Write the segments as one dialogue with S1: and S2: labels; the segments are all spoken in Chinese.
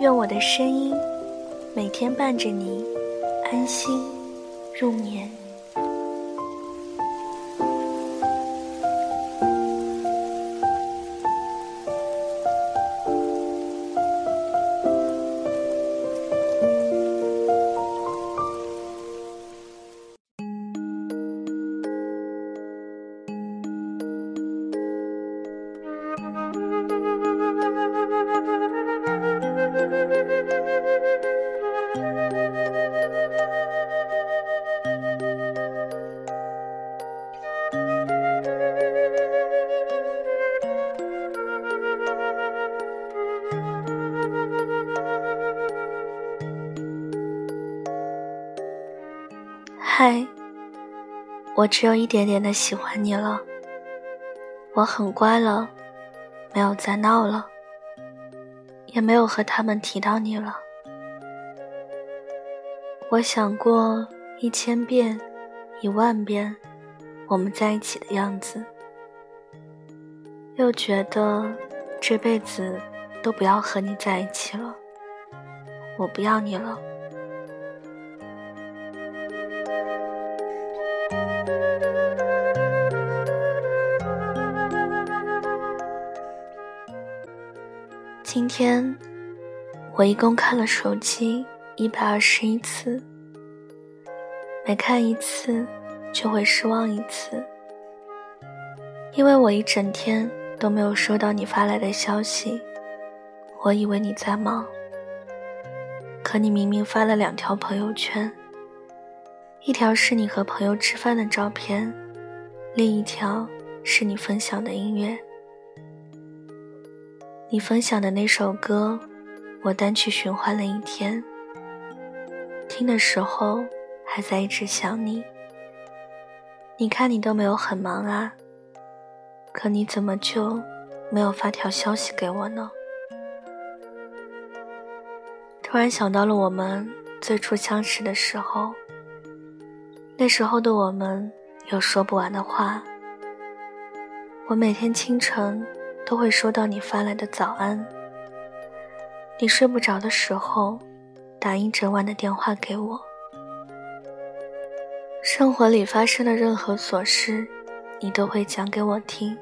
S1: 愿我的声音每天伴着你安心入眠。嗨，我只有一点点的喜欢你了。我很乖了，没有再闹了，也没有和他们提到你了。我想过一千遍、一万遍我们在一起的样子，又觉得这辈子都不要和你在一起了。我不要你了。今天我一共看了手机一百二十一次，每看一次就会失望一次，因为我一整天都没有收到你发来的消息，我以为你在忙，可你明明发了两条朋友圈，一条是你和朋友吃饭的照片，另一条是你分享的音乐。你分享的那首歌，我单曲循环了一天。听的时候还在一直想你。你看你都没有很忙啊，可你怎么就没有发条消息给我呢？突然想到了我们最初相识的时候，那时候的我们有说不完的话。我每天清晨。都会收到你发来的早安。你睡不着的时候，打一整晚的电话给我。生活里发生的任何琐事，你都会讲给我听。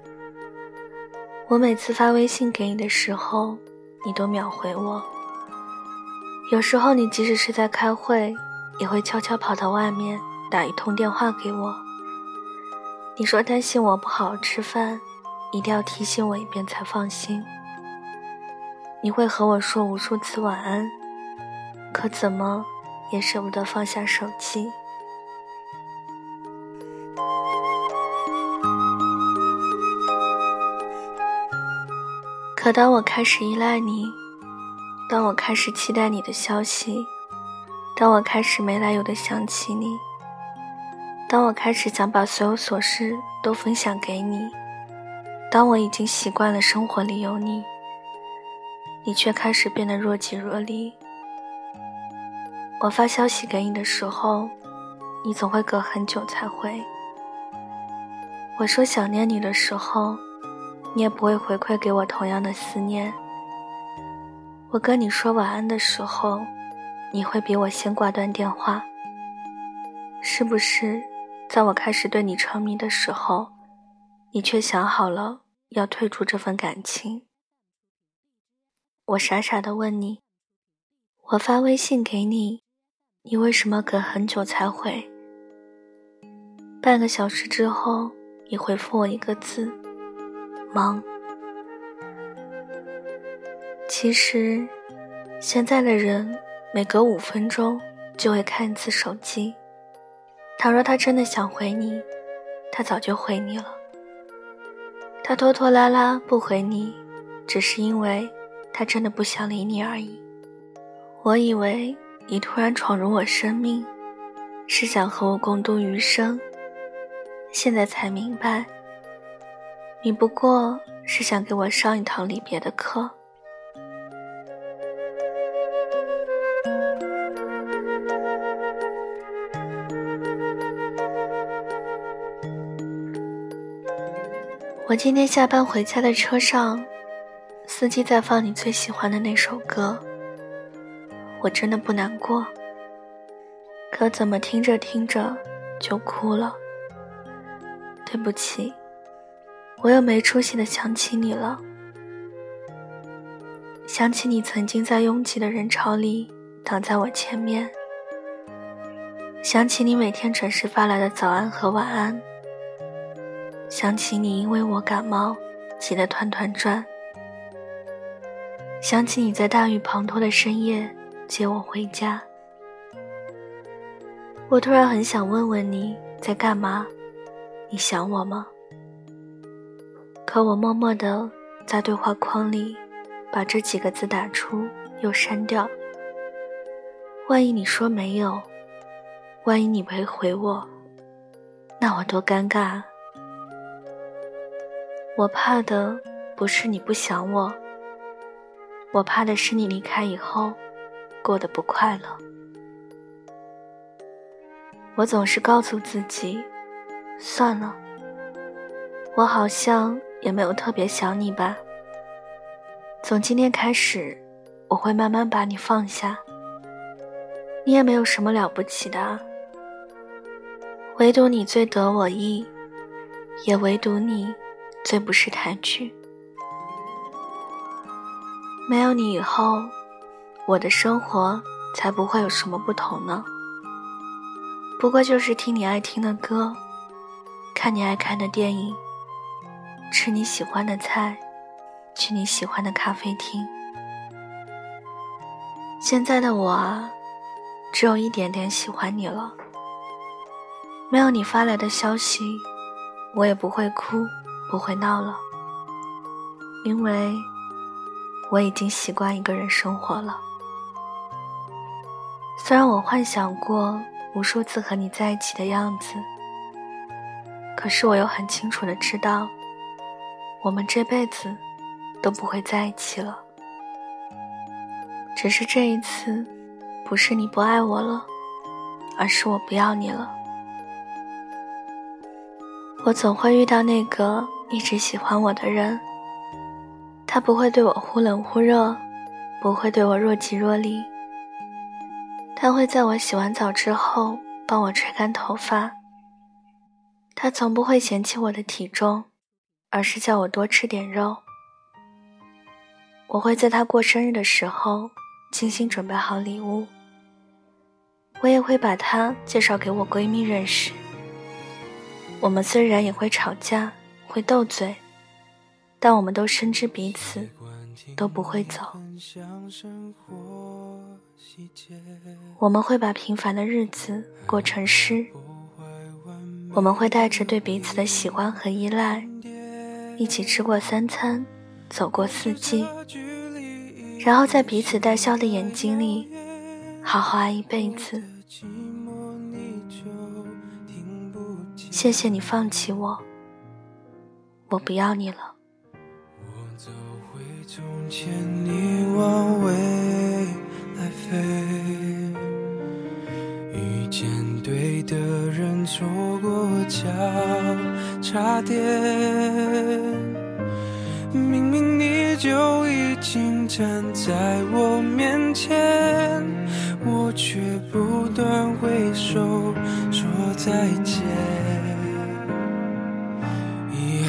S1: 我每次发微信给你的时候，你都秒回我。有时候你即使是在开会，也会悄悄跑到外面打一通电话给我。你说担心我不好好吃饭。一定要提醒我一遍才放心。你会和我说无数次晚安，可怎么也舍不得放下手机。可当我开始依赖你，当我开始期待你的消息，当我开始没来由的想起你，当我开始想把所有琐事都分享给你。当我已经习惯了生活里有你，你却开始变得若即若离。我发消息给你的时候，你总会隔很久才回。我说想念你的时候，你也不会回馈给我同样的思念。我跟你说晚安的时候，你会比我先挂断电话。是不是，在我开始对你沉迷的时候？你却想好了要退出这份感情。我傻傻的问你：我发微信给你，你为什么隔很久才回？半个小时之后，你回复我一个字：忙。其实，现在的人每隔五分钟就会看一次手机。倘若他真的想回你，他早就回你了。他拖拖拉拉不回你，只是因为他真的不想理你而已。我以为你突然闯入我生命，是想和我共度余生。现在才明白，你不过是想给我上一堂离别的课。我今天下班回家的车上，司机在放你最喜欢的那首歌。我真的不难过，可怎么听着听着就哭了。对不起，我又没出息的想起你了，想起你曾经在拥挤的人潮里挡在我前面，想起你每天准时发来的早安和晚安。想起你因为我感冒急得团团转，想起你在大雨滂沱的深夜接我回家，我突然很想问问你在干嘛，你想我吗？可我默默地在对话框里把这几个字打出又删掉。万一你说没有，万一你没回我，那我多尴尬！我怕的不是你不想我，我怕的是你离开以后过得不快乐。我总是告诉自己，算了，我好像也没有特别想你吧。从今天开始，我会慢慢把你放下。你也没有什么了不起的，唯独你最得我意，也唯独你。最不识抬举。没有你以后，我的生活才不会有什么不同呢。不过就是听你爱听的歌，看你爱看的电影，吃你喜欢的菜，去你喜欢的咖啡厅。现在的我啊，只有一点点喜欢你了。没有你发来的消息，我也不会哭。不会闹了，因为我已经习惯一个人生活了。虽然我幻想过无数次和你在一起的样子，可是我又很清楚的知道，我们这辈子都不会在一起了。只是这一次，不是你不爱我了，而是我不要你了。我总会遇到那个。一直喜欢我的人，他不会对我忽冷忽热，不会对我若即若离。他会在我洗完澡之后帮我吹干头发。他从不会嫌弃我的体重，而是叫我多吃点肉。我会在他过生日的时候精心准备好礼物。我也会把他介绍给我闺蜜认识。我们虽然也会吵架。会斗嘴，但我们都深知彼此都不会走。我们会把平凡的日子过成诗，我们会带着对彼此的喜欢和依赖，一起吃过三餐，走过四季，然后在彼此带笑的眼睛里，好好爱一辈子。谢谢你放弃我。我不要你了。我走回从前，你往未来飞。遇见对的人，错过交叉点。明明你就已经站在我面前，我却不断挥手说再见。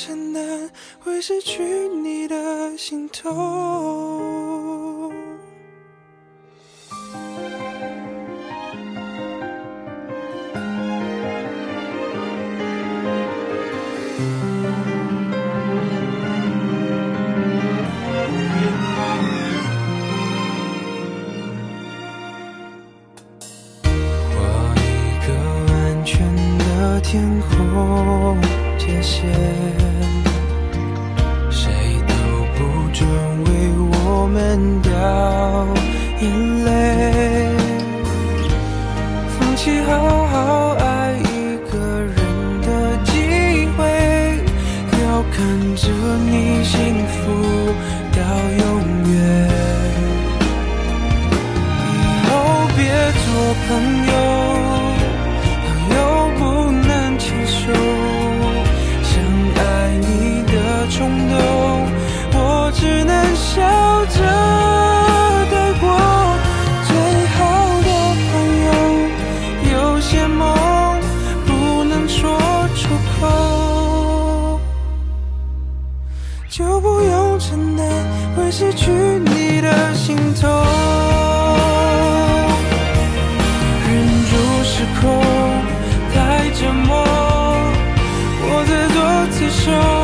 S1: 承担会失去你的心痛。
S2: 一个安全的天空。谢谢。谁都不准为我们掉眼泪，放弃后。show